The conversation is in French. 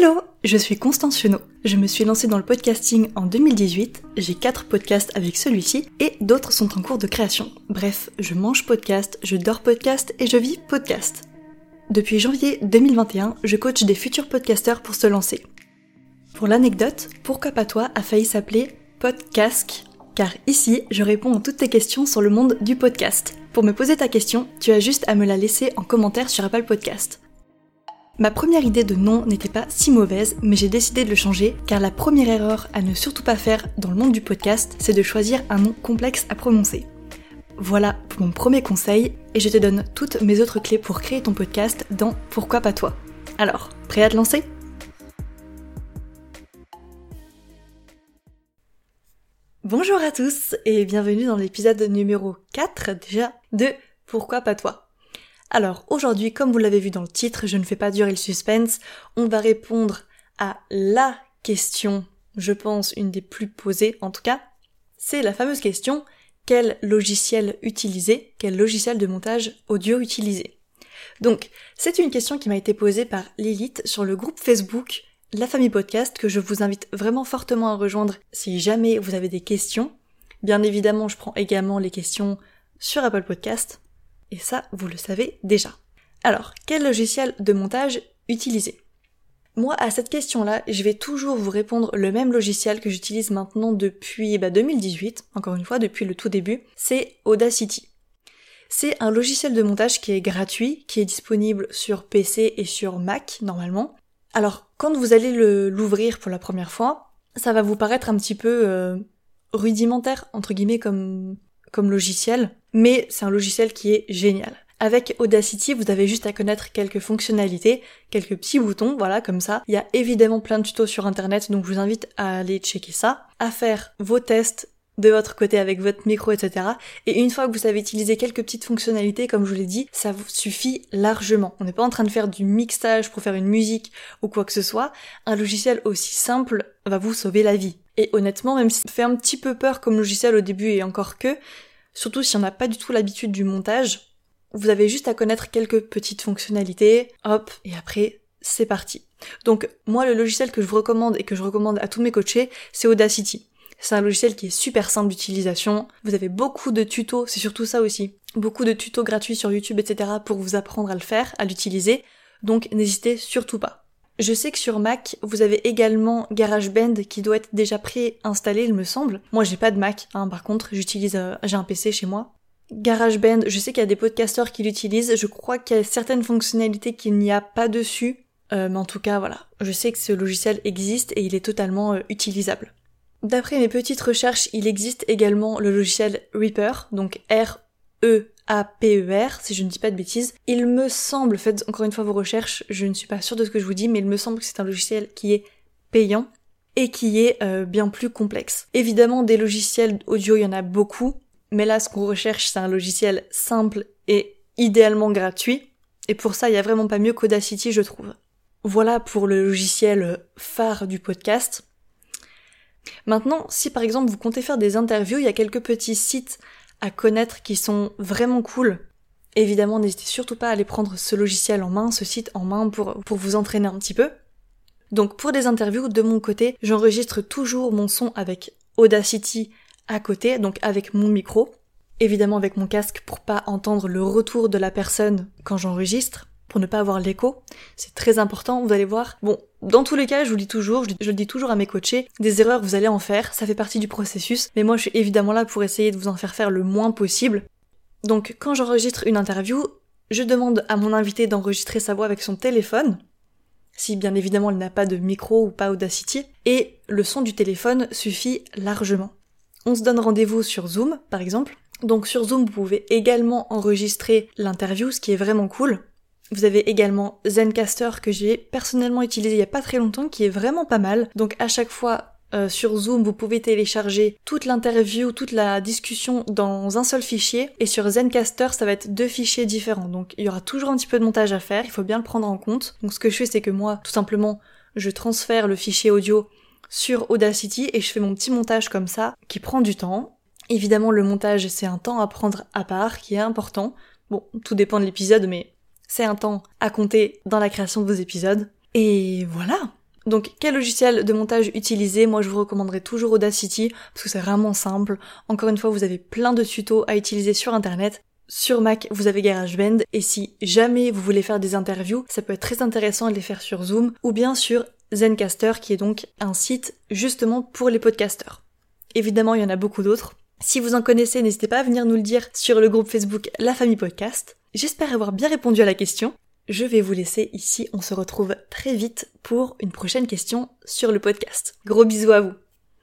Hello, je suis Constance Chenot. Je me suis lancée dans le podcasting en 2018, j'ai 4 podcasts avec celui-ci et d'autres sont en cours de création. Bref, je mange podcast, je dors podcast et je vis podcast. Depuis janvier 2021, je coach des futurs podcasteurs pour se lancer. Pour l'anecdote, Pourquoi pas toi a failli s'appeler Podcast car ici, je réponds à toutes tes questions sur le monde du podcast. Pour me poser ta question, tu as juste à me la laisser en commentaire sur Apple Podcast. Ma première idée de nom n'était pas si mauvaise, mais j'ai décidé de le changer car la première erreur à ne surtout pas faire dans le monde du podcast, c'est de choisir un nom complexe à prononcer. Voilà pour mon premier conseil et je te donne toutes mes autres clés pour créer ton podcast dans Pourquoi pas toi. Alors, prêt à te lancer? Bonjour à tous et bienvenue dans l'épisode numéro 4 déjà de Pourquoi pas toi? Alors aujourd'hui, comme vous l'avez vu dans le titre, je ne fais pas durer le suspense, on va répondre à la question, je pense une des plus posées en tout cas, c'est la fameuse question quel logiciel utiliser, quel logiciel de montage audio utiliser? Donc, c'est une question qui m'a été posée par Lilith sur le groupe Facebook la famille podcast que je vous invite vraiment fortement à rejoindre si jamais vous avez des questions. Bien évidemment, je prends également les questions sur Apple Podcast. Et ça, vous le savez déjà. Alors, quel logiciel de montage utiliser? Moi, à cette question-là, je vais toujours vous répondre le même logiciel que j'utilise maintenant depuis 2018, bah, encore une fois, depuis le tout début, c'est Audacity. C'est un logiciel de montage qui est gratuit, qui est disponible sur PC et sur Mac normalement, alors, quand vous allez l'ouvrir pour la première fois, ça va vous paraître un petit peu euh, rudimentaire, entre guillemets, comme logiciel, mais c'est un logiciel qui est génial. Avec Audacity, vous avez juste à connaître quelques fonctionnalités, quelques petits boutons, voilà, comme ça. Il y a évidemment plein de tutos sur internet, donc je vous invite à aller checker ça, à faire vos tests de votre côté avec votre micro, etc. Et une fois que vous savez utiliser quelques petites fonctionnalités, comme je vous l'ai dit, ça vous suffit largement. On n'est pas en train de faire du mixage pour faire une musique ou quoi que ce soit. Un logiciel aussi simple va vous sauver la vie. Et honnêtement, même si ça fait un petit peu peur comme logiciel au début et encore que, surtout si on n'a pas du tout l'habitude du montage, vous avez juste à connaître quelques petites fonctionnalités, hop, et après, c'est parti. Donc, moi, le logiciel que je vous recommande et que je recommande à tous mes coachés, c'est Audacity. C'est un logiciel qui est super simple d'utilisation. Vous avez beaucoup de tutos, c'est surtout ça aussi. Beaucoup de tutos gratuits sur YouTube, etc. pour vous apprendre à le faire, à l'utiliser. Donc n'hésitez surtout pas. Je sais que sur Mac, vous avez également GarageBand qui doit être déjà préinstallé, il me semble. Moi, j'ai pas de Mac, hein, par contre, j'utilise, euh, j'ai un PC chez moi. GarageBand, je sais qu'il y a des podcasteurs qui l'utilisent. Je crois qu'il y a certaines fonctionnalités qu'il n'y a pas dessus. Euh, mais en tout cas, voilà. Je sais que ce logiciel existe et il est totalement euh, utilisable. D'après mes petites recherches, il existe également le logiciel Reaper, donc R-E-A-P-E-R, si je ne dis pas de bêtises. Il me semble, faites encore une fois vos recherches, je ne suis pas sûre de ce que je vous dis, mais il me semble que c'est un logiciel qui est payant et qui est euh, bien plus complexe. Évidemment, des logiciels audio, il y en a beaucoup, mais là, ce qu'on recherche, c'est un logiciel simple et idéalement gratuit. Et pour ça, il y a vraiment pas mieux qu'Audacity, je trouve. Voilà pour le logiciel phare du podcast. Maintenant, si par exemple vous comptez faire des interviews, il y a quelques petits sites à connaître qui sont vraiment cool. Évidemment, n'hésitez surtout pas à aller prendre ce logiciel en main, ce site en main pour, pour vous entraîner un petit peu. Donc pour des interviews, de mon côté, j'enregistre toujours mon son avec Audacity à côté, donc avec mon micro, évidemment avec mon casque pour pas entendre le retour de la personne quand j'enregistre pour ne pas avoir l'écho. C'est très important, vous allez voir. Bon, dans tous les cas, je vous le dis toujours, je, le dis toujours à mes coachés, des erreurs vous allez en faire, ça fait partie du processus, mais moi je suis évidemment là pour essayer de vous en faire faire le moins possible. Donc quand j'enregistre une interview, je demande à mon invité d'enregistrer sa voix avec son téléphone, si bien évidemment elle n'a pas de micro ou pas Audacity, et le son du téléphone suffit largement. On se donne rendez-vous sur Zoom, par exemple. Donc sur Zoom, vous pouvez également enregistrer l'interview, ce qui est vraiment cool. Vous avez également Zencaster que j'ai personnellement utilisé il y a pas très longtemps qui est vraiment pas mal. Donc à chaque fois euh, sur Zoom, vous pouvez télécharger toute l'interview, toute la discussion dans un seul fichier. Et sur Zencaster, ça va être deux fichiers différents. Donc il y aura toujours un petit peu de montage à faire, il faut bien le prendre en compte. Donc ce que je fais, c'est que moi, tout simplement, je transfère le fichier audio sur Audacity et je fais mon petit montage comme ça, qui prend du temps. Évidemment, le montage, c'est un temps à prendre à part, qui est important. Bon, tout dépend de l'épisode, mais c'est un temps à compter dans la création de vos épisodes. Et voilà. Donc quel logiciel de montage utiliser? Moi je vous recommanderais toujours Audacity parce que c'est vraiment simple. Encore une fois, vous avez plein de tutos à utiliser sur internet. Sur Mac, vous avez GarageBand et si jamais vous voulez faire des interviews, ça peut être très intéressant de les faire sur Zoom ou bien sur Zencaster qui est donc un site justement pour les podcasteurs. Évidemment, il y en a beaucoup d'autres. Si vous en connaissez, n'hésitez pas à venir nous le dire sur le groupe Facebook La Famille Podcast. J'espère avoir bien répondu à la question. Je vais vous laisser ici, on se retrouve très vite pour une prochaine question sur le podcast. Gros bisous à vous